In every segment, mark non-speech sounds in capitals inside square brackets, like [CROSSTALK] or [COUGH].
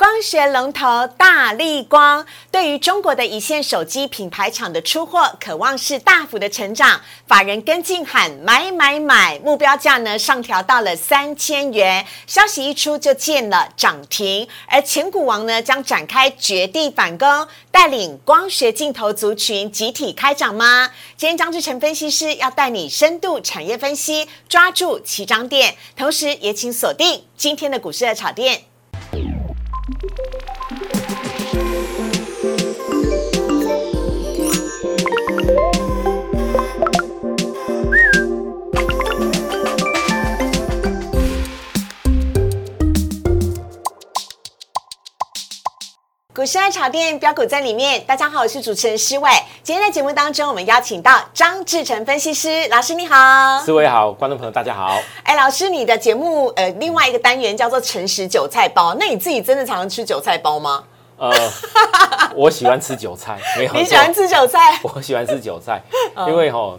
光学龙头大力光对于中国的一线手机品牌厂的出货，渴望是大幅的成长。法人跟进喊买买买，目标价呢上调到了三千元。消息一出就见了涨停，而前股王呢将展开绝地反攻，带领光学镜头族群集体开涨吗？今天张志成分析师要带你深度产业分析，抓住起涨点，同时也请锁定今天的股市的炒店。Thank you. 股市爱炒店标股在里面，大家好，我是主持人施伟。今天在节目当中，我们邀请到张志成分析师老师，你好。思伟好，观众朋友大家好。哎，老师，你的节目呃，另外一个单元叫做诚实韭菜包，那你自己真的常常吃韭菜包吗？呃，我喜欢吃韭菜，没有 [LAUGHS] 你喜欢吃韭菜？[LAUGHS] 我喜欢吃韭菜，[LAUGHS] 因为哈，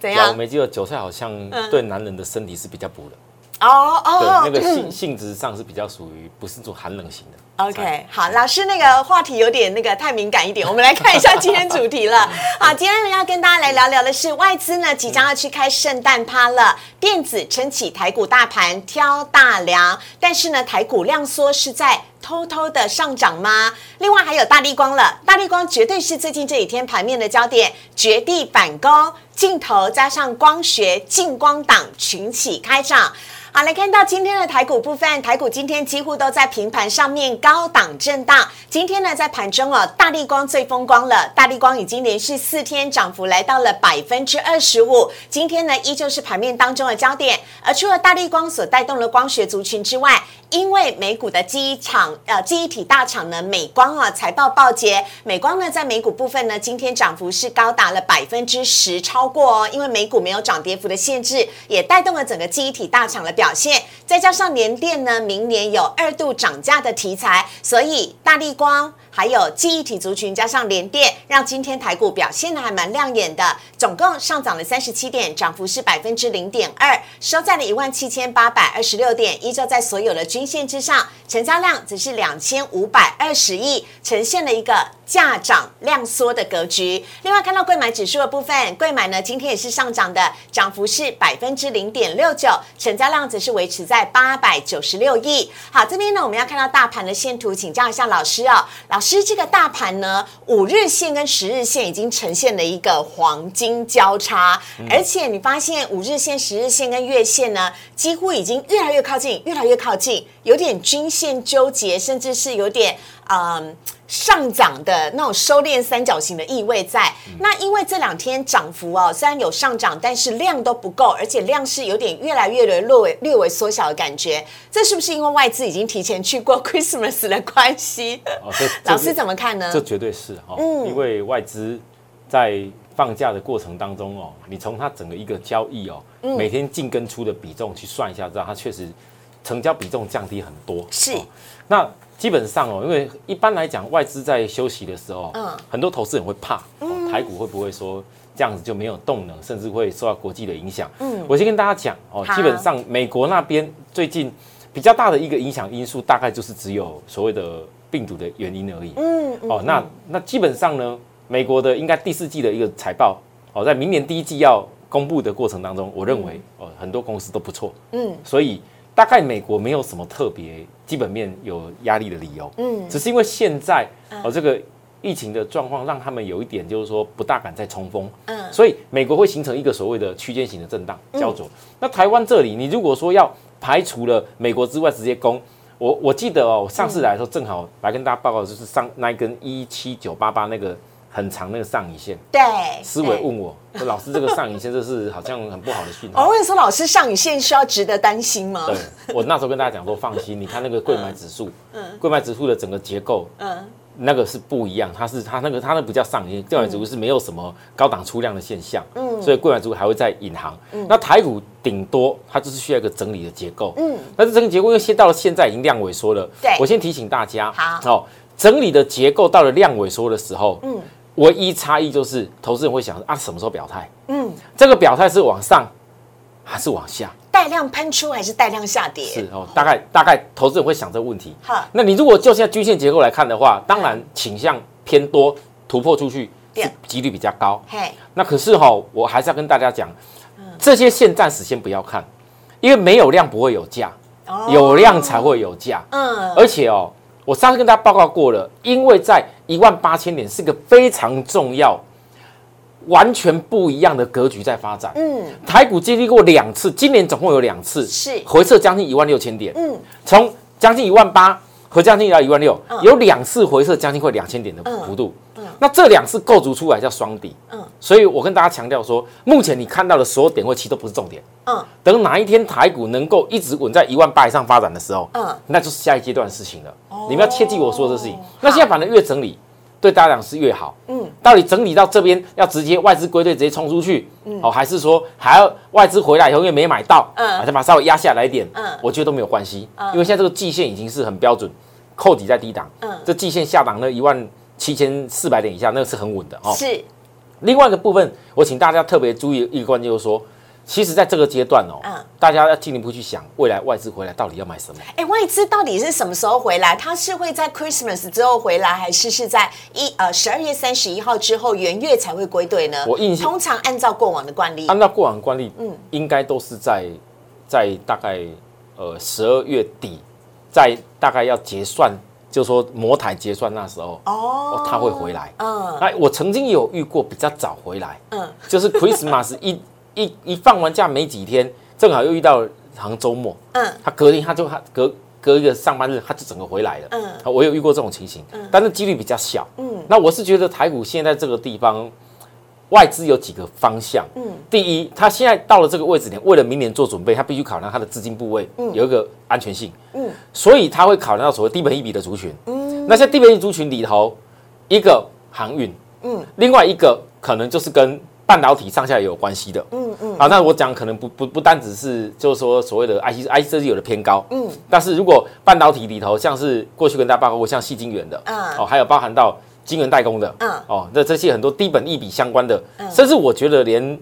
怎样？我没记得韭菜好像对男人的身体是比较补的。哦哦，对，那个性性质上是比较属于不是做寒冷型的。OK，好，老师那个话题有点那个太敏感一点，我们来看一下今天主题了。[LAUGHS] 好，今天呢要跟大家来聊聊的是外资呢即将要去开圣诞趴了，电子撑起台股大盘挑大梁，但是呢台股量缩是在偷偷的上涨吗？另外还有大力光了，大力光绝对是最近这几天盘面的焦点，绝地反攻，镜头加上光学近光档群起开涨。好，来看到今天的台股部分，台股今天几乎都在平盘上面高档震荡。今天呢，在盘中哦，大力光最风光了，大力光已经连续四天涨幅来到了百分之二十五。今天呢，依旧是盘面当中的焦点。而除了大力光所带动的光学族群之外，因为美股的记忆厂呃记忆体大厂呢，美光啊财报报捷，美光呢在美股部分呢，今天涨幅是高达了百分之十，超过哦，因为美股没有涨跌幅的限制，也带动了整个记忆体大厂的表。表现，再加上联电呢，明年有二度涨价的题材，所以大力光。还有记忆体族群加上联电，让今天台股表现的还蛮亮眼的，总共上涨了三十七点，涨幅是百分之零点二，收在了一万七千八百二十六点，依旧在所有的均线之上，成交量只是两千五百二十亿，呈现了一个价涨量缩的格局。另外看到贵买指数的部分，贵买呢今天也是上涨的，涨幅是百分之零点六九，成交量则是维持在八百九十六亿。好，这边呢我们要看到大盘的线图，请教一下老师哦，老。师这个大盘呢，五日线跟十日线已经呈现了一个黄金交叉，而且你发现五日线、十日线跟月线呢，几乎已经越来越靠近，越来越靠近，有点均线纠结，甚至是有点嗯。上涨的那种收敛三角形的意味在，那因为这两天涨幅哦，虽然有上涨，但是量都不够，而且量是有点越来越的略微略微缩小的感觉，这是不是因为外资已经提前去过 [LAUGHS] Christmas 的关系？哦，老师怎么看呢？这绝对是哈，嗯，因为外资在放假的过程当中哦，你从它整个一个交易哦，每天进跟出的比重去算一下，知道它确实成交比重降低很多。是，那。基本上哦，因为一般来讲，外资在休息的时候，嗯，很多投资人会怕，台股会不会说这样子就没有动能，甚至会受到国际的影响？嗯，我先跟大家讲哦，基本上美国那边最近比较大的一个影响因素，大概就是只有所谓的病毒的原因而已。嗯，哦，那那基本上呢，美国的应该第四季的一个财报，哦，在明年第一季要公布的过程当中，我认为哦，很多公司都不错。嗯，所以。大概美国没有什么特别基本面有压力的理由，嗯，只是因为现在哦这个疫情的状况让他们有一点就是说不大敢再冲锋，嗯，所以美国会形成一个所谓的区间型的震荡焦灼。那台湾这里，你如果说要排除了美国之外直接攻，我我记得哦上次来的时候正好来跟大家报告就是上那一根一七九八八那个。很长那个上影线，对，思维问我，说老师这个上影线这是好像很不好的讯号。我问说老师上影线需要值得担心吗？对，我那时候跟大家讲说放心，你看那个贵买指数，嗯，贵买指数的整个结构，嗯，那个是不一样，它是它那个它那不叫上影线，贵买指数是没有什么高档出量的现象，嗯，所以贵买指数还会在引航。那台股顶多它就是需要一个整理的结构，嗯，但是整个结构因为先到了现在已经量萎缩了，对，我先提醒大家，好，哦，整理的结构到了量萎缩的时候，嗯。唯一差异就是，投资人会想啊，什么时候表态？嗯，这个表态是往上还是往下？带量喷出还是带量下跌？是哦，大概大概投资人会想这个问题。好，那你如果就现在均线结构来看的话，当然倾向偏多，突破出去几率比较高。嘿，那可是哈、我还是要跟大家讲，这些线暂时先不要看，因为没有量不会有价，哦有量才会有价。嗯，而且哦，我上次跟大家报告过了，因为在一万八千点是个非常重要、完全不一样的格局在发展。嗯，台股经历过两次，今年总共有两次是。回撤将近一万六千点，嗯，从将近一万八和将近要一万六，有两次回撤将近快两千点的幅度。那这两次构筑出来叫双底，嗯。所以我跟大家强调说，目前你看到的所有点位期都不是重点，嗯。等哪一天台股能够一直稳在一万八以上发展的时候，嗯，那就是下一阶段的事情了。你们要切记我说的事情。那现在反正越整理，对大家讲是越好。嗯，到底整理到这边要直接外资归队直接冲出去，嗯。哦，还是说还要外资回来以后因为没买到，嗯。嗯，再把它稍微压下来一点，嗯。嗯，我觉得都没有关系，因为现在这个季线已经是很标准，扣底在低档，嗯。嗯，这季线下档那一万七千四百点以下，那个是很稳的哦。是，另外一个部分，我请大家特别注意一个关键，就是说，其实在这个阶段哦，嗯大家要进一步去想，未来外资回来到底要买什么。哎，外资到底是什么时候回来？它是会在 Christmas 之后回来，还是是在一呃十二月三十一号之后元月才会归队呢？我印象通常按照过往的惯例，按照过往惯例，嗯，应该都是在在大概呃十二月底，在大概要结算，就说摩台结算那时候，哦哦，他会回来。嗯哎，我曾经有遇过比较早回来，嗯，就是 Christmas 一一一放完假没几天，正好又遇到好像周末，嗯他隔天他就他隔隔一个上班日，他就整个回来了。嗯嗯，我有遇过这种情形，但是几率比较小。嗯嗯，那我是觉得台股现在这个地方，外资有几个方向。嗯嗯，第一，他现在到了这个位置点，为了明年做准备，他必须考量他的资金部位有一个安全性。嗯嗯，所以他会考量到所谓低本一比的族群。嗯，那在低本益比族群里头，一个航运，嗯另外一个可能就是跟半导体上下也有关系的。嗯嗯。啊，那我讲可能不不不单只是就是说所谓的 IC IC 设计有的偏高，嗯。但是如果半导体里头像是过去跟大家报告过像细晶圆的，嗯。哦，还有包含到晶圆代工的，嗯。哦，那这些很多低本益比相关的，嗯。甚至我觉得连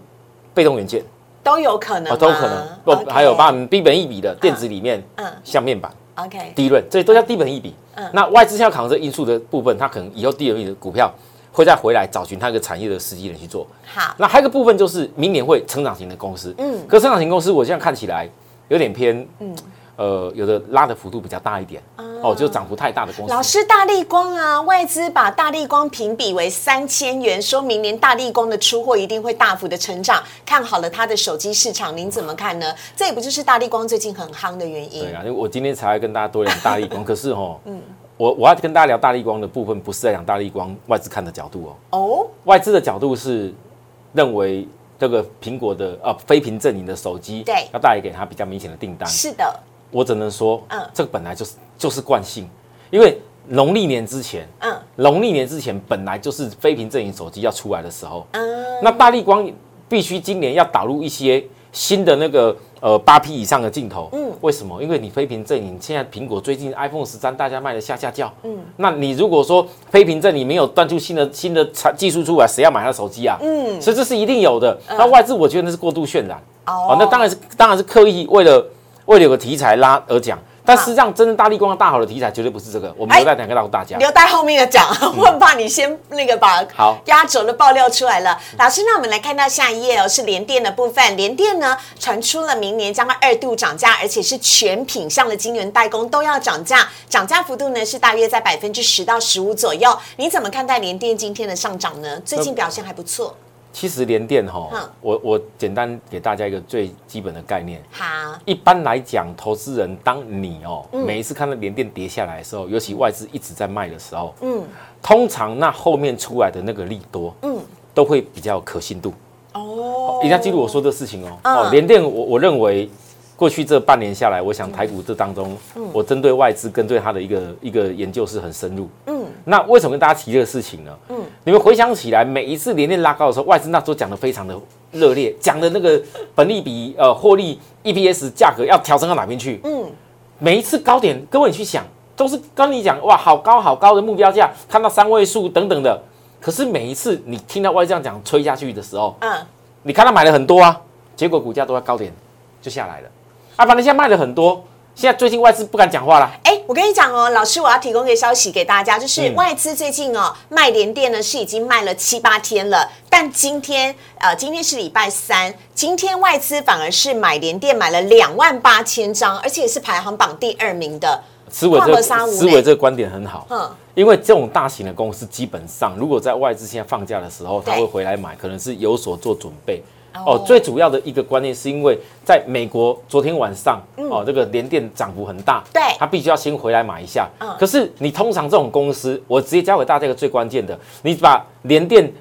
被动元件都有可能都可能，不还有包含低本一比的电子里面，嗯。像面板、OK 低润，这些都叫低本一比嗯。那外资现在扛这因素的部分，它可能以后低本益比的股票会再回来找寻它一个产业的时机点去做。好那还有一个部分就是明年会成长型的公司，嗯可成长型公司我现在看起来有点偏，嗯呃，有的拉的幅度比较大一点，哦，就涨幅太大的公司。老师，大力光啊，外资把大力光评比为三千元，说明年大力光的出货一定会大幅的成长，看好了它的手机市场，您怎么看呢？这也不就是大力光最近很夯的原因对？啊，因为我今天才会跟大家多聊大力光，[LAUGHS] 可是哦，我我要跟大家聊大力光的部分，不是在讲大力光外资看的角度哦，哦，外资的角度是认为这个苹果的呃非屏阵营的手机，对。要带给他比较明显的订单。是的，我只能说，嗯。这个本来就是就是惯性，因为农历年之前，嗯。农历年之前本来就是非屏阵营手机要出来的时候，嗯，那大力光必须今年要导入一些新的那个呃八 P 以上的镜头，嗯。嗯，为什么？因为你非屏阵营现在苹果最近 iPhone 十三大家卖的下下叫，嗯，那你如果说非屏阵营没有端出新的新的产技术出来，谁要买他的手机啊？嗯。所以这是一定有的。那外资我觉得那是过度渲染，哦。哦，那当然是当然是刻意为了为了有个题材拉而讲，但事实上真正大力光的大好的题材绝对不是这个，我们哎留在等告诉大家。留待后面的讲，我很怕你先那个把好压轴的爆料出来了。老师，那我们来看到下一页哦，是联电的部分。联电呢传出了明年将会二度涨价，而且是全品项的晶圆代工都要涨价，涨价幅度呢是大约在百分之十到十五左右。你怎么看待联电今天的上涨呢？最近表现还不错。其实联电哈嗯，我我简单给大家一个最基本的概念。好，一般来讲，投资人当你哦、嗯。每一次看到联电跌下来的时候，尤其外资一直在卖的时候，嗯。通常那后面出来的那个利多，嗯，都会比较有可信度。哦。一定要记住我说的事情哦。嗯。哦，联电我我认为过去这半年下来，我想台股这当中，我针对外资跟对它的一个一个研究是很深入。嗯那为什么跟大家提这个事情呢？嗯你们回想起来，每一次连电拉高的时候，外资那时候讲的非常的热烈，讲的那个本利比、呃获利、EPS 价格要调升到哪边去？嗯每一次高点，各位你去想，都是跟你讲哇，好高好高的目标价，看到三位数等等的。可是每一次你听到外资这样讲吹下去的时候，嗯，你看他买了很多啊，结果股价都在高点就下来了。啊，反正现在卖了很多，现在最近外资不敢讲话了。哎，我跟你讲哦，老师，我要提供一个消息给大家，就是嗯外资最近哦卖联电呢是已经卖了七八天了，但今天呃今天是礼拜三，今天外资反而是买联电买了两万八千张，而且是排行榜第二名的。思维这思维这个观点很好，嗯因为这种大型的公司基本上，如果在外资现在放假的时候，对他会回来买，可能是有所做准备。哦。哦，最主要的一个观念是因为在美国昨天晚上，哦，这个联电涨幅很大，嗯对。它必须要先回来买一下。嗯。可是你通常这种公司，我直接教给大家一个最关键的，你把联电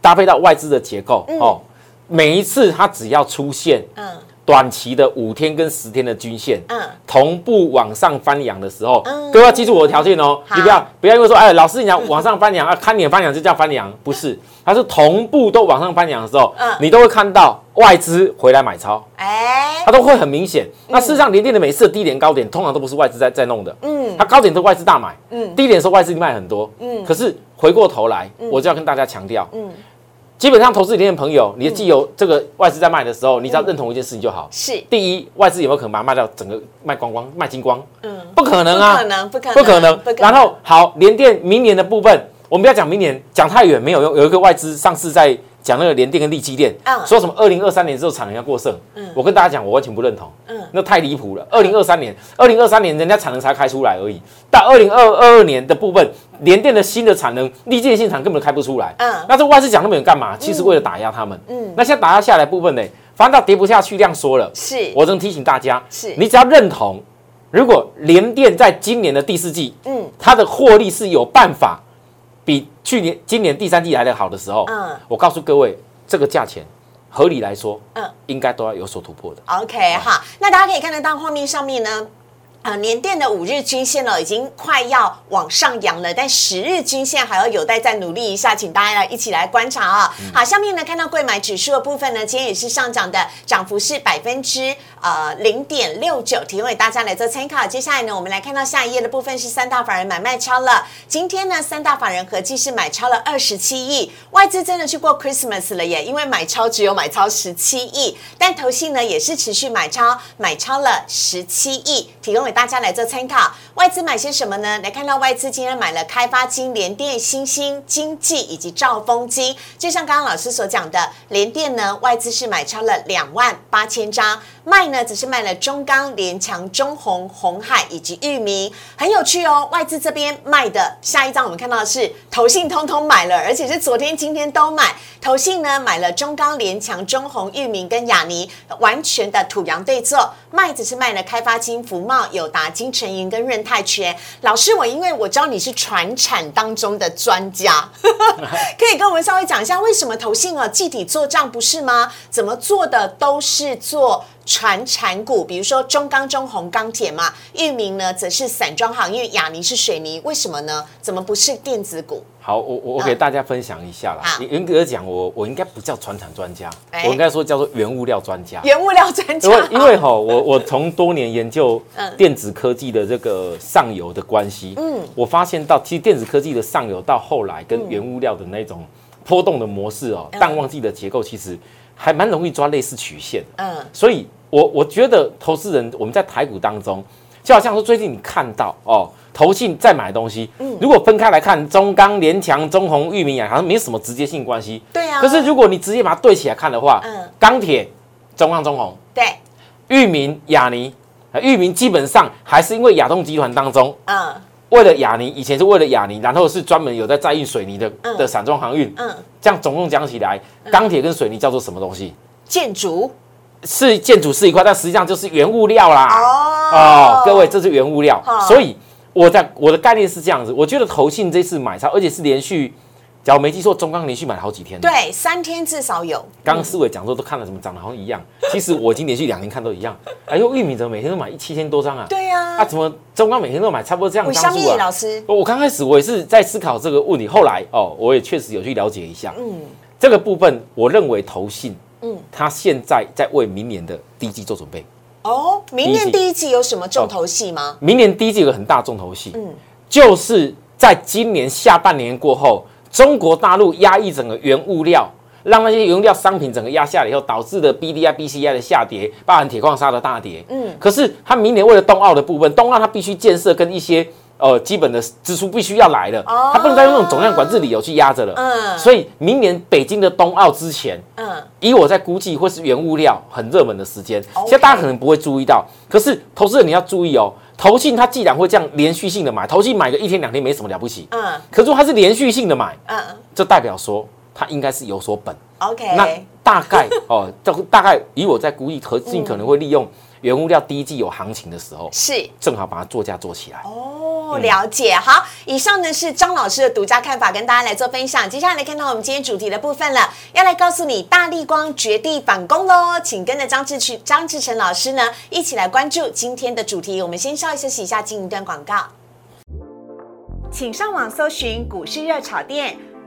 搭配到外资的结构，哦，每一次它只要出现嗯短期的五天跟十天的均线，嗯，同步往上翻扬的时候，嗯。各位要记住我的条件哦，你不要不要因为说，哎，老师你讲往上翻扬啊，看你的翻扬就叫翻扬，不是，它是同步都往上翻扬的时候，嗯。你都会看到外资回来买超，哎。它都会很明显。那事实上，联电的每次的低点高点，通常都不是外资在在弄的，嗯。它高点都外资大买，嗯。低点的时候外资卖很多，嗯。可是回过头来，我就要跟大家强调，嗯基本上投资联电的朋友，你的既有这个外资在卖的时候，你只要认同一件事情就好。是第一，外资有没有可能把它卖掉整个卖光光、卖精光？嗯不可能啊，不可能不可能不可能。然后好，联电明年的部分，我们不要讲明年，讲太远没有用。有一个外资上次在讲那个联电跟力积电，嗯说什么二零二三年之后产能要过剩，我跟大家讲，我完全不认同，嗯那太离谱了。二零二三年，二零二三年人家产能才开出来而已，到二零二二二年的部分，联电的新的产能，力积电新厂根本开不出来。嗯那这外资讲那么远干嘛？其实为了打压他们。嗯那现在打压下来部分呢，反正到跌不下去，量缩了。是我正提醒大家，是你只要认同，如果联电在今年的第四季，嗯它的获利是有办法比去年、今年第三季来的好的时候，嗯我告诉各位，这个价钱合理来说，嗯。应该都要有所突破的。OK 哈，那大家可以看得到画面上面呢。呃，年电的五日均线呢，已经快要往上扬了，但十日均线还要有待再努力一下，请大家来一起来观察啊、好，下面呢看到贵买指数的部分呢，今天也是上涨的，涨幅是百分之呃零点六九，提供给大家来做参考。接下来呢，我们来看到下一页的部分是三大法人买卖超了，今天呢三大法人合计是买超了二十七亿，外资真的去过 Christmas 了耶，因为买超只有买超十七亿，但投信呢也是持续买超，买超了十七亿，提供给大家来做参考。外资买些什么呢？来看到外资今天买了开发金、联电、新兴、经济以及兆丰金。就像刚刚老师所讲的，联电呢外资是买超了两万八千张，卖呢只是卖了中钢、联强、中红、红海以及域名，很有趣哦。外资这边卖的下一张我们看到的是投信通通买了，而且是昨天、今天都买。投信呢买了中钢、联强、中红、域名跟亚尼，完全的土洋对坐。卖只是卖了开发金、福茂、友达、金城银跟润泰全。老师，我因为我知道你是传产当中的专家，[LAUGHS] 可以跟我们稍微讲一下为什么投信哦集体做账不是吗？怎么做的都是做。传产股，比如说中钢、中红钢铁嘛，域名呢则是散装行业，亚尼是水泥，为什么呢？怎么不是电子股？好，我我我给大家分享一下啦好。严格讲，我我应该不叫传产专家，哎我应该说叫做原物料专家。原物料专家因为，因为 [LAUGHS] 哈，我我从多年研究嗯电子科技的这个上游的关系，嗯嗯，我发现到其实电子科技的上游到后来跟原物料的那种波动的模式哦，嗯淡旺季的结构其实还蛮容易抓类似曲线的。嗯所以我我觉得投资人我们在台股当中，就好像说最近你看到哦，投信在买东西，嗯如果分开来看，中钢、联强、中红、裕民亚好像没什么直接性关系。对啊，可是如果你直接把它对起来看的话，嗯钢铁、中钢、中红。对，裕民、亚尼，呃裕民基本上还是因为亚东集团当中，嗯为了亚尼，以前是为了亚尼，然后是专门有在载运水泥的嗯。的散装航运，嗯，这样总共讲起来，钢铁跟水泥叫做什么东西？建筑？是建筑是一块，但实际上就是原物料啦。哦。哦，各位，这是原物料。哦，所以我在我的概念是这样子，我觉得投信这次买超，而且是连续，假如没记错，中钢连续买了好几天。，对三天至少有，刚刚思伟讲说都看了什么长得好像一样，其实我已经连续两年看都一样。哎呦，玉米怎么每天都买一七千多张啊？对呀、啊，怎么中钢每天都买差不多这样的为什么张数啊？老师？我刚开始我也是在思考这个问题，后来哦，我也确实有去了解一下嗯这个部分。我认为投信，嗯嗯，它现在在为明年的第一季做准备。哦，明年第一季有什么重头戏吗？明年第一季有个很大重头戏，嗯就是在今年下半年过后，中国大陆压抑整个原物料，让那些原料商品整个压下来以后，导致的 B D I B C I 的下跌，包含铁矿砂的大跌。嗯，可是它明年为了冬奥的部分，冬奥它必须建设跟一些呃基本的支出必须要来了，它不能再用那种总量管制理由去压着了。嗯，所以明年北京的冬奥之前，嗯，以我在估计会是原物料很热门的时间。现在大家可能不会注意到，可是投资人你要注意哦。投信它既然会这样连续性的买，投信买个一天两天没什么了不起。嗯。可是它是连续性的买，嗯，这代表说它应该是有所本。OK。那大概哦，这大概以我在估计，投信可能会利用原物料第一季有行情的时候，是正好把它作价做起来。哦，了解。好，以上呢是张老师的独家看法，跟大家来做分享。接下来看到我们今天主题的部分了，要来告诉你大力光绝地反攻喽，请跟着张志去张志成老师呢一起来关注今天的主题。我们先稍微休息一下，进一段广告，请上网搜寻股市热炒店。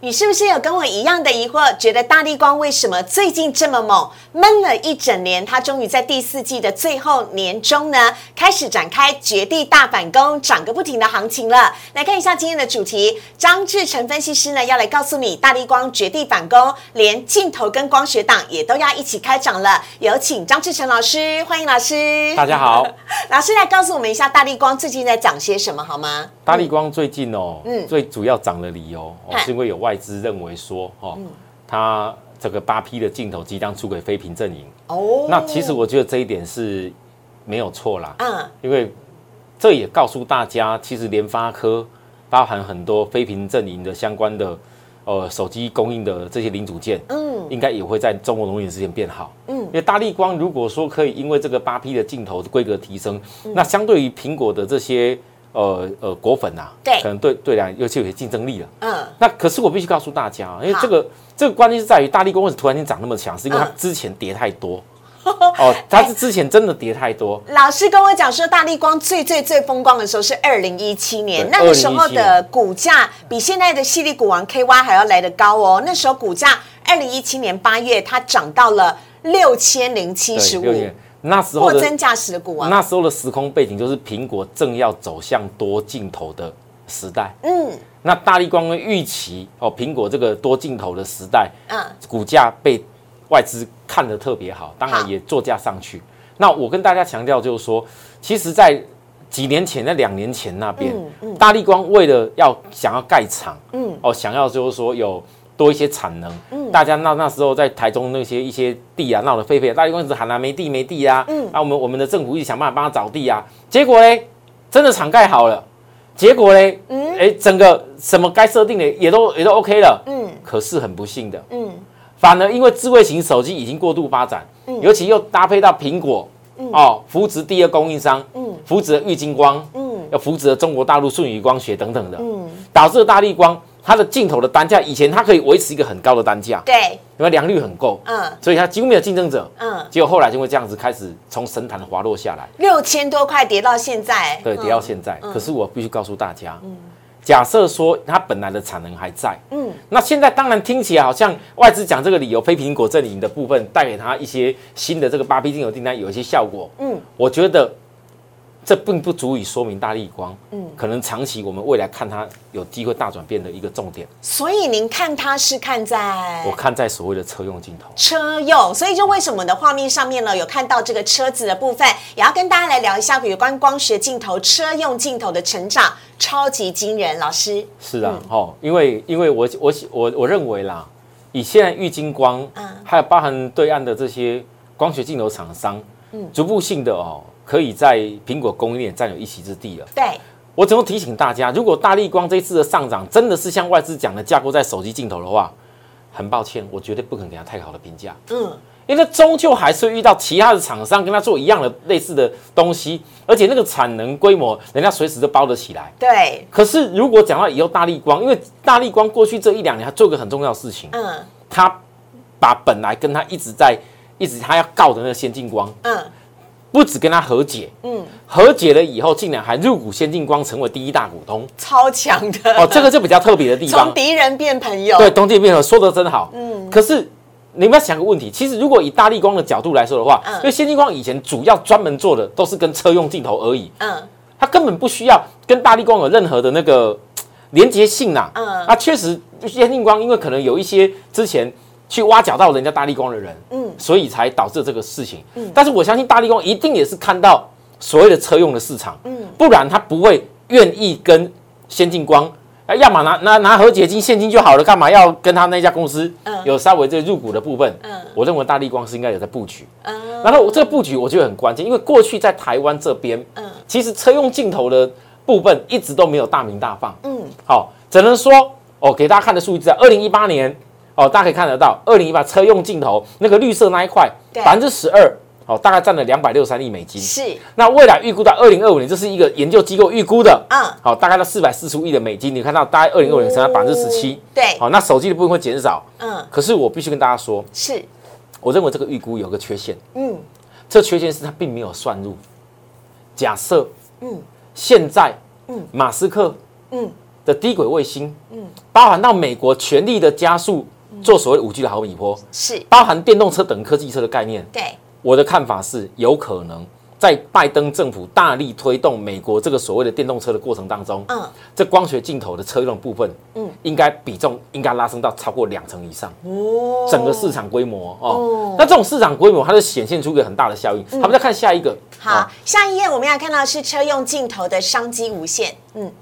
你是不是有跟我一样的疑惑？觉得大力光为什么最近这么猛，闷了一整年，它终于在第四季的最后年中呢，开始展开绝地大反攻，涨个不停的行情了。来看一下今天的主题，张志成分析师呢要来告诉你，大力光绝地反攻，连镜头跟光学档也都要一起开涨了。有请张志成老师，欢迎老师。大家好，[LAUGHS] 老师来告诉我们一下，大力光最近在涨些什么好吗？大力光最近哦，嗯，最主要涨的理由哦，是因为有外资认为说，哦，它这个八 P 的镜头即将出给非屏阵营。哦，那其实我觉得这一点是没有错啦。嗯，因为这也告诉大家，其实联发科包含很多非屏阵营的相关的呃手机供应的这些零组件，嗯，应该也会在中国农业之间变好。嗯，因为大力光如果说可以因为这个八 P 的镜头规格提升，那相对于苹果的这些。呃呃，果粉呐，对，可能对对两又就有竞争力了。嗯，那可是我必须告诉大家，因为这个这个关键是在于大力光为什么突然间涨那么强，是因为它之前跌太多。[LAUGHS] 哦，它是之前真的跌太多。老师跟我讲说，大力光最最最风光的时候是二零一七年，那个时候的股价比现在的犀利股王 KY 还要来得高哦。那时候股价二零一七年八月它涨到了六千零七十五。那时候货真价实的股王，那时候的时空背景就是苹果正要走向多镜头的时代。嗯，那大力光预期哦，苹果这个多镜头的时代，嗯，股价被外资看得特别好，当然也作价上去。那我跟大家强调就是说，其实，在几年前、在两年前那边，大力光为了要想要盖厂，嗯，哦，想要就是说有。多一些产能，嗯，大家那那时候在台中那些一些地啊闹得沸沸，大家公司喊啊没地没地啊，嗯，那我们我们的政府一直想办法帮他找地啊，结果嘞，真的厂盖好了，结果嘞，嗯，哎，整个什么该设定的也都也都 OK 了，嗯，可是很不幸的，嗯，反而因为智慧型手机已经过度发展，嗯，尤其又搭配到苹果，嗯，哦，扶植第二供应商，嗯，扶植了玉金光，嗯，要扶植了中国大陆舜宇光学等等的，嗯，导致大力光。它的镜头的单价，以前它可以维持一个很高的单价，对，因为良率很够，嗯，所以它几乎没有竞争者，嗯，结果后来就会这样子开始从神坛滑落下来，六千多块跌到现在，对，跌到现在。可是我必须告诉大家，嗯，假设说它本来的产能还在，嗯，那现在当然听起来好像外资讲这个理由，非苹果阵营的部分带给他一些新的这个八 P 镜头订单有一些效果，嗯，我觉得。这并不足以说明大力光，嗯，可能长期我们未来看它有机会大转变的一个重点。所以您看它是看在，我看在所谓的车用镜头。车用，所以就为什么的画面上面呢有看到这个车子的部分，也要跟大家来聊一下有关光学镜头、车用镜头的成长，超级惊人。老师是啊，哦，因为因为我我我我认为啦，以现在玉金光，嗯，还有包含对岸的这些光学镜头厂商，嗯，逐步性的哦。可以在苹果供应链占有一席之地了。对，我只能提醒大家，如果大力光这次的上涨真的是像外资讲的架构在手机镜头的话，很抱歉，我绝对不可能给他太好的评价。嗯，因为终究还是遇到其他的厂商跟他做一样的类似的东西，而且那个产能规模，人家随时都包得起来。对。可是如果讲到以后大力光，因为大力光过去这一两年，他做个很重要的事情，嗯，他把本来跟他一直在一直他要告的那个先进光，嗯。不止跟他和解，嗯，和解了以后，竟然还入股先进光，成为第一大股东，超强的。哦，这个就比较特别的地方，从敌人变朋友，对，从敌人变朋友，说的真好，嗯。可是你们要想个问题，其实如果以大力光的角度来说的话，因为先进光以前主要专门做的都是跟车用镜头而已，嗯，它根本不需要跟大力光有任何的那个连接性呐，嗯，啊，确实先进光因为可能有一些之前去挖角到人家大力光的人，嗯，所以才导致这个事情，嗯，但是我相信大力光一定也是看到所谓的车用的市场，嗯，不然他不会愿意跟先进光。哎，要么拿拿拿和解金现金就好了，干嘛要跟他那家公司有稍微这入股的部分？嗯，我认为大力光是应该有在布局。嗯，然后这个布局我觉得很关键，因为过去在台湾这边，嗯，其实车用镜头的部分一直都没有大名大放。嗯，好，只能说哦，给大家看的数据在二零一八年哦，大家可以看得到，二零一八车用镜头那个绿色那一块百分之十二。好，大概占了两百六十三亿美金。是，那未来预估到二零二五年，这是一个研究机构预估的。嗯，好，大概到四百四十五亿的美金。你看到大概二零二五年增长百分之十七。对，好，那手机的部分会减少。嗯，可是我必须跟大家说，是，我认为这个预估有个缺陷。嗯，这缺陷是它并没有算入。假设，嗯，现在，嗯，马斯克，嗯，的低轨卫星，嗯，包含到美国全力的加速做所谓五 G 的毫米波，是，包含电动车等科技车的概念。对。我的看法是，有可能在拜登政府大力推动美国这个所谓的电动车的过程当中，嗯，这光学镜头的车用部分，嗯，应该比重应该拉升到超过两成以上，哦，整个市场规模哦，那这种市场规模，它就显现出一个很大的效应。我们再看下一个，好，下一页我们要看到是车用镜头的商机无限，嗯，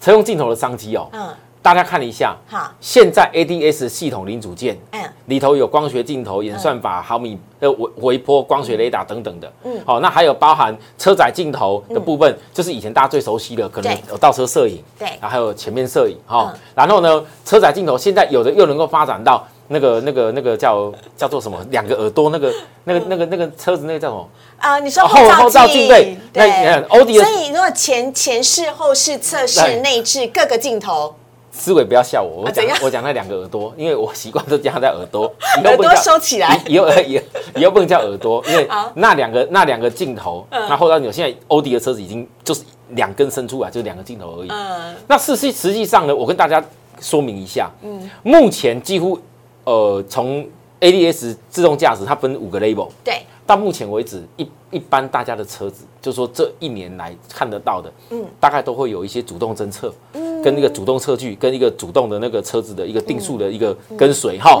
车用镜头的商机哦，嗯。大家看了一下，好，现在 ADS 系统零组件，嗯，里头有光学镜头、演算法、毫米呃微微波、光学雷达等等的，嗯，好，那还有包含车载镜头的部分，就是以前大家最熟悉的，可能有倒车摄影，对，然后还有前面摄影，哈，然后呢，车载镜头现在有的又能够发展到那个那个那个叫叫做什么，两个耳朵那个那个那个那个车子那个叫什么？啊，你说后后照镜对，那，欧迪，所以如果前前视、后视、侧视、内置各个镜头。思维不要笑我，我讲我讲那两个耳朵，因为我习惯都加在耳朵，耳朵收起来，以后以以后不能叫耳朵，因为那两个那两个镜头，那后照镜头现在欧迪的车子已经就是两根伸出来，就两个镜头而已。嗯，那实际实际上呢，我跟大家说明一下，嗯，目前几乎呃从 ADS 自动驾驶它分五个 label，对，到目前为止一一般大家的车子，就说这一年来看得到的，嗯，大概都会有一些主动侦测。嗯。跟那个主动测距，跟一个主动的那个车子的一个定速的一个跟随哈，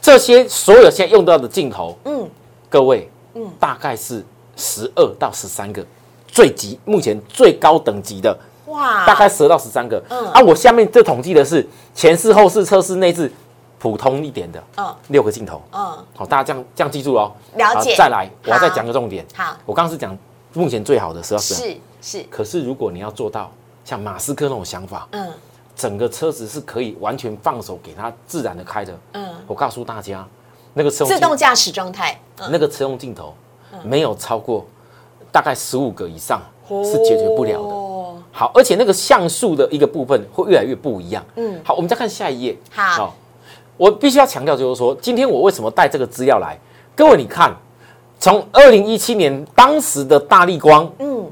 这些所有现在用到的镜头，嗯，各位，嗯，大概是十二到十三个，最极目前最高等级的，哇，大概十二到十三个，嗯，啊，我下面这统计的是前视、后视、测试、内置，普通一点的，嗯，六个镜头，嗯，好，大家这样这样记住喽，了解，再来，我要再讲个重点，好，我刚刚是讲目前最好的十二是是，可是如果你要做到。像马斯克那种想法，嗯，整个车子是可以完全放手给它自然的开的，嗯，我告诉大家，那个车自动驾驶状态，那个车用镜头没有超过大概十五个以上是解决不了的。好，而且那个像素的一个部分会越来越不一样。嗯，好，我们再看下一页。好，我必须要强调就是说，今天我为什么带这个资料来？各位，你看，从二零一七年当时的大力光，嗯。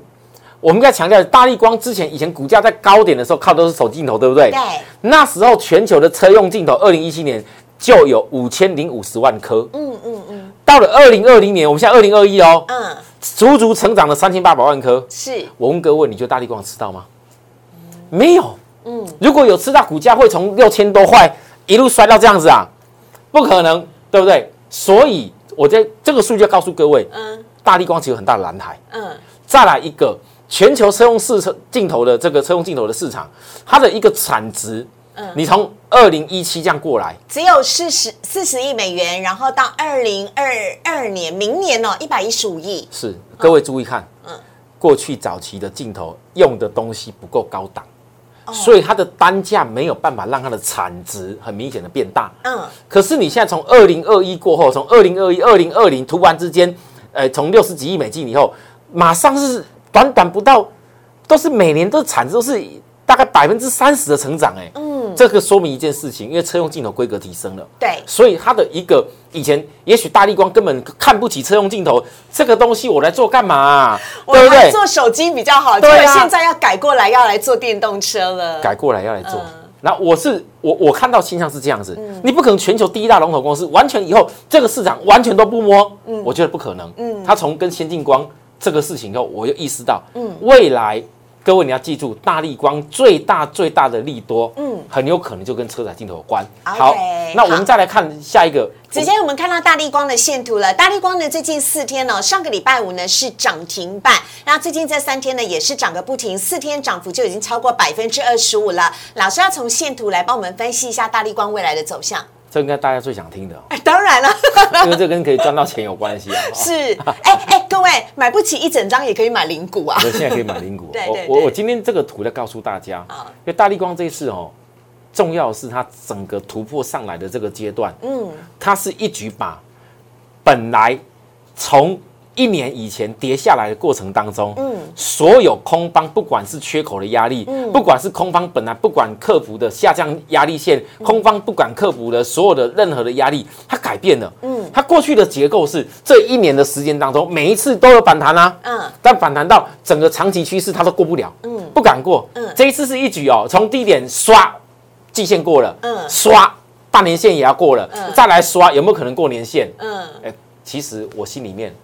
我们应该强调，大力光之前以前股价在高点的时候，靠都是手镜头，对不对？对。那时候全球的车用镜头，二零一七年就有五千零五十万颗。嗯嗯嗯。到了二零二零年，我们现在二零二一哦。嗯。足足成长了三千八百万颗。是。我问各位，你觉得大力光吃到吗？没有。嗯。如果有吃到，股价会从六千多块一路摔到这样子啊？不可能，对不对？所以我在这个数据告诉各位，嗯，大力光其实有很大的蓝海。嗯。再来一个。全球车用四车镜头的这个车用镜头的市场，它的一个产值，嗯，你从二零一七这样过来，只有四十四十亿美元，然后到二零二二年，明年哦，一百一十五亿。是，各位注意看，嗯，过去早期的镜头用的东西不够高档，所以它的单价没有办法让它的产值很明显的变大。嗯，可是你现在从二零二一过后，从二零二一、二零二零突然之间，呃，从六十几亿美金以后，马上是。短短不到，都是每年都产值都是大概百分之三十的成长，哎，嗯，这个说明一件事情，因为车用镜头规格提升了，对，所以它的一个以前也许大力光根本看不起车用镜头这个东西，我来做干嘛？对不对？做手机比较好，对啊，现在要改过来要来做电动车了，改过来要来做。那我是我我看到倾向是这样子，你不可能全球第一大龙头公司完全以后这个市场完全都不摸，我觉得不可能。嗯，他从跟先进光这个事情以后，我就意识到，嗯，未来。各位，你要记住，大力光最大最大的利多，嗯，很有可能就跟车载镜头有关。好，那我们再来看下一个。直接我们看到大力光的线图了。大力光呢，最近四天呢，上个礼拜五呢是涨停板，那最近这三天呢也是涨个不停，四天涨幅就已经超过百分之二十五了。老师要从线图来帮我们分析一下大力光未来的走向。这应该大家最想听的，哎，当然了，[LAUGHS] 因为这跟可以赚到钱有关系啊。是，哎哎，各位买不起一整张也可以买零股啊。对现在可以买零股。[LAUGHS] 对对我我今天这个图在告诉大家，因为大力光这一次哦，重要的是它整个突破上来的这个阶段，嗯，它是一举把本来从。一年以前跌下来的过程当中，嗯，所有空方不管是缺口的压力，嗯，不管是空方本来不管克服的下降压力线，空方不管克服的所有的任何的压力，它改变了，嗯，它过去的结构是这一年的时间当中，每一次都有反弹啊，嗯，但反弹到整个长期趋势它都过不了，嗯，不敢过，嗯，这一次是一举哦，从低点刷季线过了，嗯，刷半年线也要过了，嗯，再来刷有没有可能过年线？嗯，哎，其实我心里面。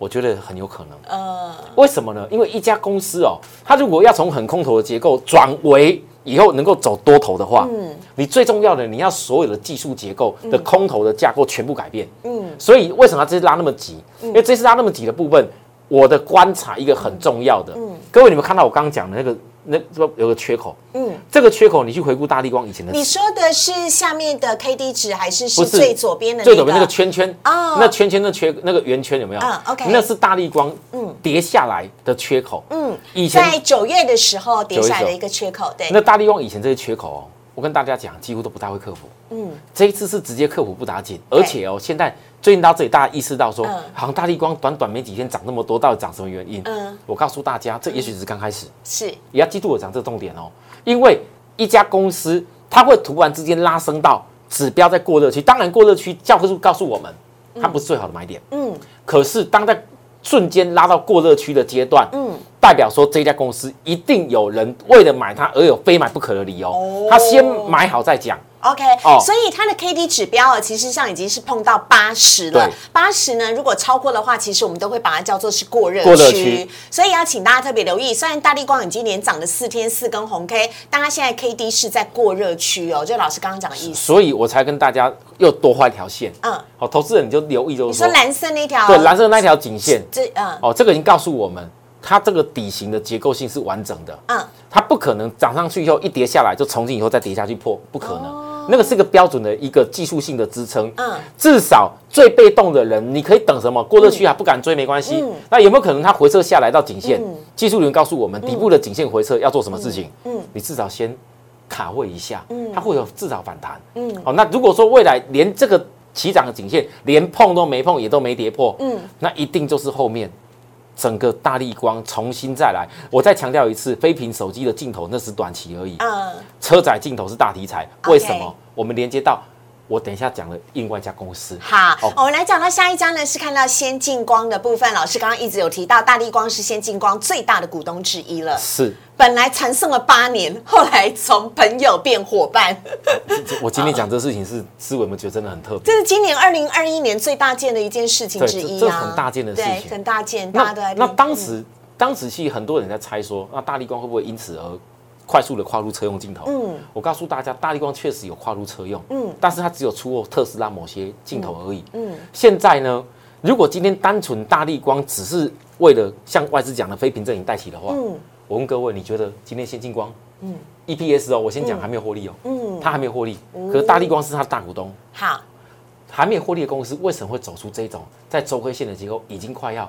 我觉得很有可能，呃，为什么呢？因为一家公司哦，它如果要从很空头的结构转为以后能够走多头的话，嗯，你最重要的你要所有的技术结构的空头的架构全部改变，嗯，所以为什么这次拉那么急？因为这次拉那么急的部分，我的观察一个很重要的，嗯，各位你们看到我刚刚讲的那个。那说有个缺口，嗯，这个缺口你去回顾大力光以前的，你说的是下面的 K D 值还是是最左边的最左边那个圈圈哦，那圈圈的缺那个圆圈有没有？嗯，OK，那是大力光嗯。跌下来的缺口，嗯，以前在九月的时候跌下来的一个缺口，对，那大力光以前这些缺口哦，我跟大家讲几乎都不太会克服，嗯，这一次是直接克服不打紧，而且哦现在。最近到这里，大家意识到说，好像大力光短短没几天涨那么多，到底涨什么原因？嗯，我告诉大家，这也许是刚开始，是。也要记住我讲这个重点哦。因为一家公司，它会突然之间拉升到指标在过热区，当然过热区教科书告诉我们，它不是最好的买点。嗯，可是当在瞬间拉到过热区的阶段，嗯，代表说这家公司一定有人为了买它而有非买不可的理由，他先买好再讲。OK，所以它的 K D 指标啊，其实上已经是碰到八十了。八十呢，如果超过的话，其实我们都会把它叫做是过热区。所以要请大家特别留意，虽然大力光已经连涨了四天四根红 K，但它现在 K D 是在过热区哦，就老师刚刚讲的意思。所以我才跟大家又多画一条线。嗯，好，投资人你就留意，就是说蓝色那条，对，蓝色那条颈线。这嗯，哦，这个已经告诉我们。它这个底型的结构性是完整的，嗯，它不可能涨上去以后一跌下来就从今以后再跌下去破，不可能，那个是个标准的一个技术性的支撑，嗯，至少最被动的人，你可以等什么过热区啊，不敢追没关系，那有没有可能它回撤下来到颈线？技术人告诉我们，底部的颈线回撤要做什么事情？嗯，你至少先卡位一下，嗯，它会有至少反弹，嗯，好，那如果说未来连这个起涨的颈线连碰都没碰，也都没跌破，嗯，那一定就是后面。整个大力光重新再来，我再强调一次，飞屏手机的镜头那是短期而已。嗯，车载镜头是大题材。为什么？我们连接到。我等一下讲了另外一家公司。好，我们来讲到下一家呢，是看到先进光的部分。老师刚刚一直有提到，大力光是先进光最大的股东之一了。是，本来缠送了八年，后来从朋友变伙伴。我今天讲这事情是思维，我们觉得真的很特别。这是今年二零二一年最大件的一件事情之一啊，很大件的事情，很大件，大家都在。那当时，当时其实很多人在猜说，那大力光会不会因此而？快速的跨入车用镜头，嗯，我告诉大家，大力光确实有跨入车用，嗯，但是它只有出过特斯拉某些镜头而已，嗯，现在呢，如果今天单纯大力光只是为了像外资讲的非屏阵营带起的话，嗯，我问各位，你觉得今天先进光，嗯，EPS 哦，我先讲还没有获利哦，嗯，它还没有获利，可是大力光是它的大股东，好，还没有获利的公司为什么会走出这种在周黑线的结构已经快要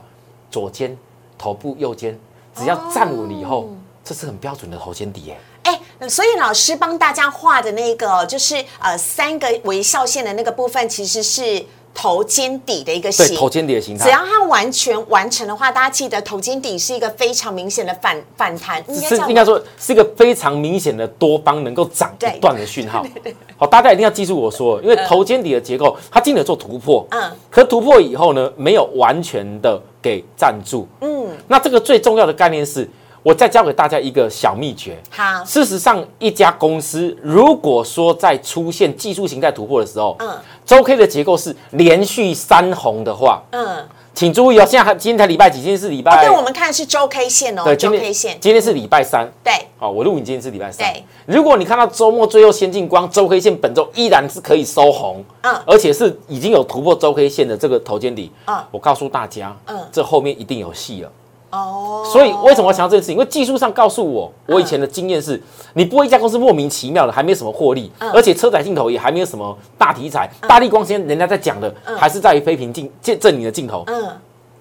左肩头部右肩，只要站稳了以后。这是很标准的头肩底耶。哎，所以老师帮大家画的那个，就是呃三个微笑线的那个部分，其实是头肩底的一个形。头肩底的形态。只要它完全完成的话，大家记得头肩底是一个非常明显的反反弹。是应该说是一个非常明显的多方能够涨一段的讯号。好，大家一定要记住我说，因为头肩底的结构，它经得做突破。嗯。可突破以后呢，没有完全的给站住。嗯。那这个最重要的概念是。我再教给大家一个小秘诀。好，事实上，一家公司如果说在出现技术形态突破的时候，嗯周 K 的结构是连续三红的话，嗯，请注意哦，现在还今天才礼拜几？今天是礼拜，哦，对，我们看的是周 K 线哦，对，周今 K 天线，今天是礼拜三。对，哦，我录影今天是礼拜三对。如果你看到周末最后先进光周 K 线本周依然是可以收红，嗯而且是已经有突破周 K 线的这个头肩底，嗯我告诉大家，嗯这后面一定有戏了。哦，所以为什么要强调这件事？情？因为技术上告诉我，我以前的经验是，你不会一家公司莫名其妙的还没有什么获利，而且车载镜头也还没有什么大题材，大力光纤人家在讲的还是在于飞屏镜见证你的镜头，嗯，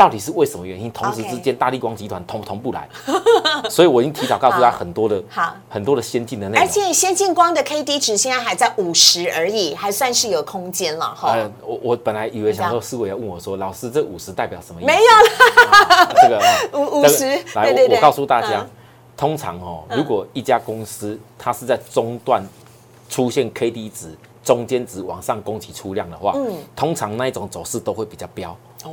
到底是为什么原因？同时之间，大力光集团同同步来，[LAUGHS] 所以我已经提早告诉他很多的好很多的先进的内容。而且先进光的 K D 值现在还在五十而已，还算是有空间了哈。呃，我我本来以为想说，思维要问我说，老师这五十代表什么意思？没有啦这个 [LAUGHS] 五这个50来，我我告诉大家嗯，通常哦，如果一家公司它是在中段出现 K D 值。中间值往上攻击出量的话，嗯。通常那一种走势都会比较彪。哦。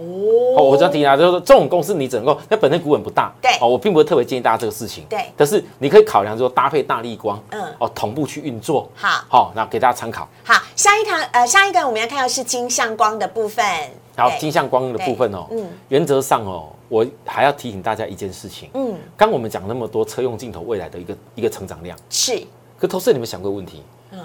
哦，我这样提啊，就是说这种公司你只能够，那本身股本不大，对。哦，我并不会特别建议大家这个事情，对。但是你可以考量说搭配大力光，嗯。哦，同步去运作，好。好，那给大家参考。好，下一堂呃，下一个我们要看到是金相光的部分。好，金相光的部分哦，嗯。原则上哦，我还要提醒大家一件事情，嗯，刚我们讲那么多车用镜头未来的一个一个成长量，是，可投资人你们想过问题？嗯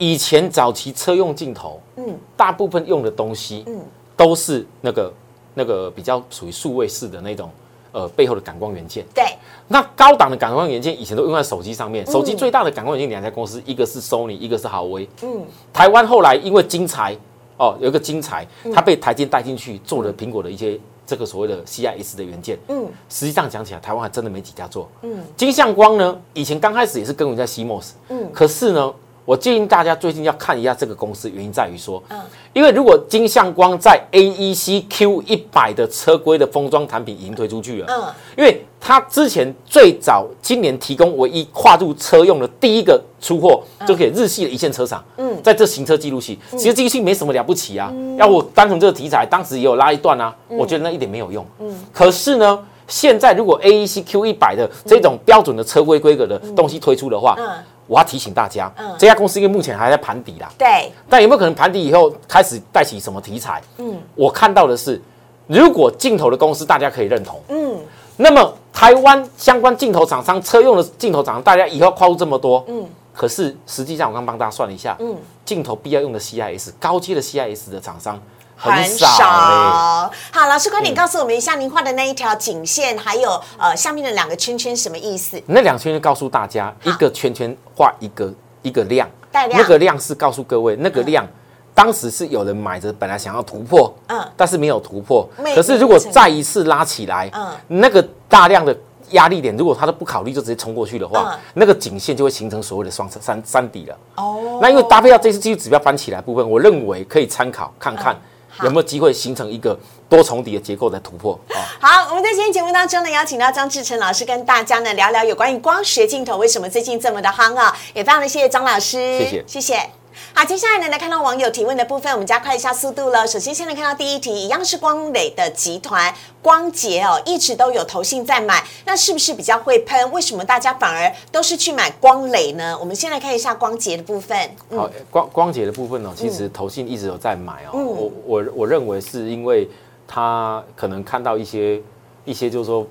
以前早期车用镜头，嗯。大部分用的东西，嗯。都是那个那个比较属于数位式的那种，呃，背后的感光元件。对，那高档的感光元件以前都用在手机上嗯。面，手机最大的感光元件两家公司，一个是 Sony，一个是豪威。嗯。台湾后来因为晶材哦，有一个晶材，嗯。它被台积电带进去做了苹果的一些这个所谓的 CIS 的元件。嗯。实际上讲起来，台湾还真的没几家做。嗯。金相光呢，以前刚开始也是耕耘在 CMOS，嗯。可是呢，我建议大家最近要看一下这个公司，原因在于说，嗯。因为如果金相光在 AEC Q 一百的车规的封装产品已经推出去了，嗯。因为它之前最早今年提供唯一跨入车用的第一个出货，就给日系的一线车厂。嗯。在这行车记录器，其实记录器没什么了不起啊。要我单从这个题材，当时也有拉一段啊，我觉得那一点没有用。嗯。可是呢，现在如果 AEC Q 一百的这种标准的车规规格的东西推出的话，嗯我要提醒大家嗯，这家公司因为目前还在盘底啦，对，但有没有可能盘底以后开始带起什么题材？嗯。我看到的是，如果镜头的公司大家可以认同，嗯。那么台湾相关镜头厂商、车用的镜头厂商，大家以后跨入这么多，嗯。可是实际上我刚帮大家算了一下，嗯，镜头必要用的 CIS 高阶的 CIS 的厂商很很少。好，老师快点告诉我们一下，您画的那一条颈线，还有呃下面的两个圈圈什么意思？那两圈就告诉大家，一个圈圈画一个一个量，量那个量是告诉各位，那个量。当时是有人买着，本来想要突破，嗯但是没有突破。可是如果再一次拉起来，嗯那个大量的压力点，如果他都不考虑就直接冲过去的话嗯，那个颈线就会形成所谓的双三三底了。哦，那因为搭配到这次技术指标翻起来部分，我认为可以参考看看好有没有机会形成一个多重底的结构的突破啊。好，我们在今天节目当中呢，邀请到张志成老师跟大家呢聊聊有关于光学镜头为什么最近这么的夯啊，也非常的谢谢张老师，谢谢谢谢。好，接下来呢来看到网友提问的部分，我们加快一下速度了。首先，先来看到第一题，一样是光磊的集团光捷哦，一直都有投信在买，那是不是比较会喷？为什么大家反而都是去买光磊呢？我们先来看一下光捷的部分。嗯好，光光捷的部分呢，其实投信一直有在买哦。嗯我我我认为是因为他可能看到一些一些就是说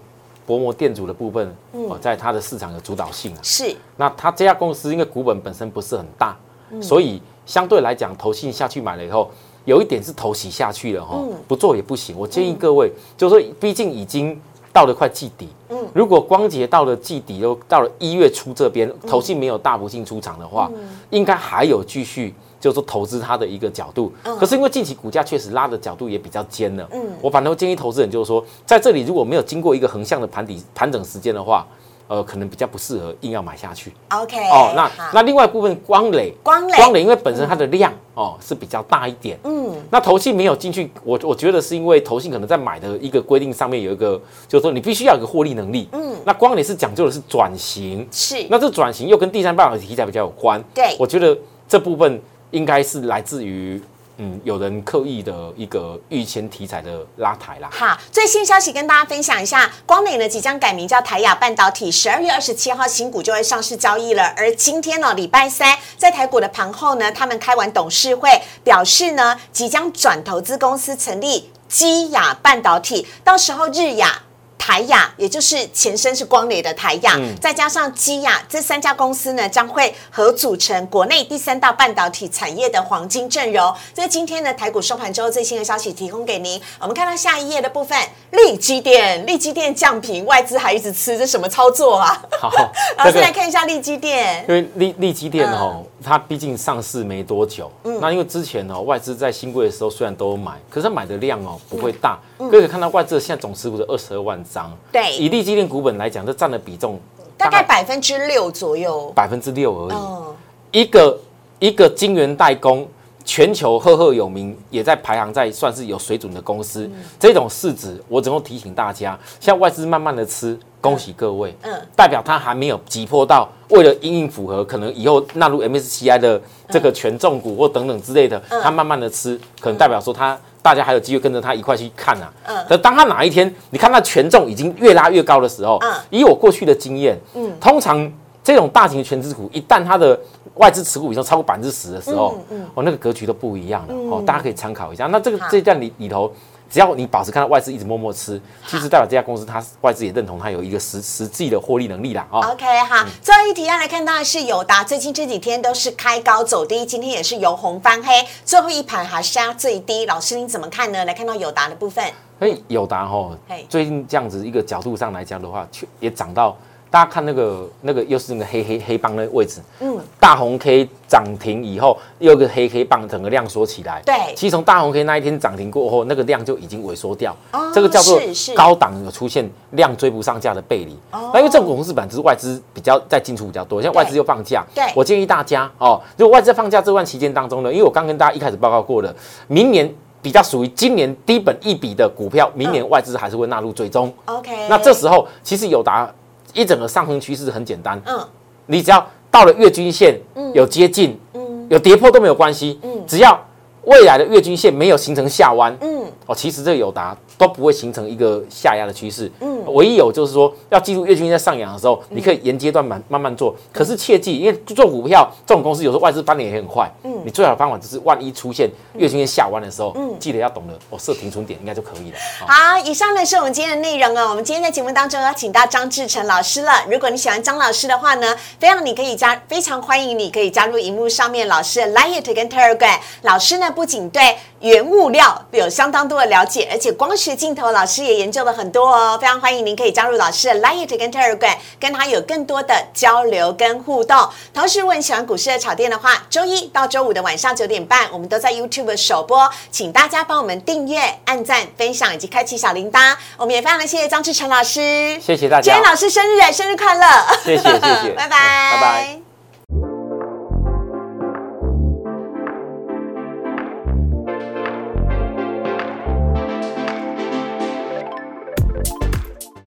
薄膜电阻的部分，嗯哦，在它的市场有主导性啊。是，那它这家公司因为股本本身不是很大，嗯所以相对来讲，投信下去买了以后，有一点是投洗下去了哈、嗯。不做也不行。我建议各位，就是说，毕竟已经到了快季底，嗯。如果光捷到了季底，又到了一月初这边，投信没有大幅性出场的话，应该还有继续。就是投资它的一个角度，可是因为近期股价确实拉的角度也比较尖了，嗯。我反而会建议投资人就是说，在这里如果没有经过一个横向的盘底盘整时间的话，呃，可能比较不适合硬要买下去。OK 哦，那那另外一部分光磊，光磊光磊因为本身它的量哦是比较大一点，嗯。那投信没有进去，我我觉得是因为投信可能在买的一个规定上面有一个，就是说你必须要有个获利能力，嗯。那光磊是讲究的是转型，是，那这转型又跟第三半导体题材比较有关，对。我觉得这部分应该是来自于嗯，有人刻意的一个预先题材的拉抬啦。好，最新消息跟大家分享一下，光磊呢即将改名叫台亚半导体，十二月二十七号新股就会上市交易了。而今天呢，礼拜三在台股的盘后呢，他们开完董事会，表示呢即将转投资公司成立基亚半导体，到时候日亚。台亚，也就是前身是光磊的台亚，再加上基亚，这三家公司呢将会合组成国内第三大半导体产业的黄金阵容。这是今天的台股收盘之后最新的消息，提供给您。我们看到下一页的部分，利基电，利基电降频，外资还一直吃，这什么操作啊？好，[LAUGHS] 老师来看一下利基电，因为利利基电哦，它毕竟上市没多久，那因为之前哦外资在新贵的时候虽然都有买，可是买的量哦不会大。各位可以看到外资现在总持股的二十二万张，对，以利基电股本来讲，这占的比重大概百分之六左右，百分之六而已。一个一个晶圆代工，全球赫赫有名，也在排行在算是有水准的公司。这种市值，我只能提醒大家，现在外资慢慢的吃，恭喜各位，嗯，代表它还没有急迫到为了因应符合，可能以后纳入 MSCI 的这个权重股或等等之类的，它慢慢的吃，可能代表说它。大家还有机会跟着他一块去看啊！嗯，可当他哪一天你看他权重已经越拉越高的时候，嗯，以我过去的经验，嗯，通常这种大型全资股一旦它的外资持股比重超过百分之十的时候，嗯，哦，那个格局都不一样了哦，大家可以参考一下。那这个这段里里头。只要你保持看到外资一直默默吃，其实代表这家公司它外资也认同它有一个实实际的获利能力啦。哦，OK 好，最后一题要来看到的是友达，最近这几天都是开高走低，今天也是由红翻黑，最后一盘还杀最低。老师您怎么看呢？来看到友达的部分，哎，友达哈，最近这样子一个角度上来讲的话，却也涨到。大家看那个那个又是那个黑黑黑棒那个位置，嗯，大红 K 涨停以后，又一个黑黑棒整个量缩起来，对，其实从大红 K 那一天涨停过后，那个量就已经萎缩掉，哦，这个叫做高档有出现量追不上价的背离，哦，那因为这种公司板只是外资比较在进出比较多，现在外资又放假，对，我建议大家哦，如果外资放假这段期间当中呢，因为我刚跟大家一开始报告过了，明年比较属于今年低本一笔的股票，明年外资还是会纳入追踪，OK，那这时候其实有达。一整个上升趋势很简单，嗯，你只要到了月均线，嗯，有接近，嗯，有跌破都没有关系，嗯，只要未来的月均线没有形成下弯，嗯，哦，其实这个有达。都不会形成一个下压的趋势。嗯，唯一有就是说，要记住月均在上扬的时候，你可以沿阶段慢慢慢做。可是切记，因为做股票这种公司有时候外资翻脸也很快。嗯，你最好的方法就是万一出现月均线下弯的时候，嗯，记得要懂得哦设停损点应该就可以了。好，以上呢是我们今天的内容啊。我们今天在节目当中要请到张志成老师了。如果你喜欢张老师的话呢，非常你可以加，非常欢迎你可以加入荧幕上面老师的 Line 跟 Telegram。老师呢不仅对原物料有相当多的了解，而且光学镜头老师也研究了很多哦，非常欢迎您可以加入老师的 Light 跟 Telegram，跟他有更多的交流跟互动。同时，如果你喜欢股市的炒店的话，周一到周五的晚上九点半，我们都在 YouTube 首播，请大家帮我们订阅、按赞、分享以及开启小铃铛。我们也非常的谢谢张志成老师，谢谢大家。今天老师生日，生日快乐！谢谢谢谢，拜 [LAUGHS] 拜拜拜。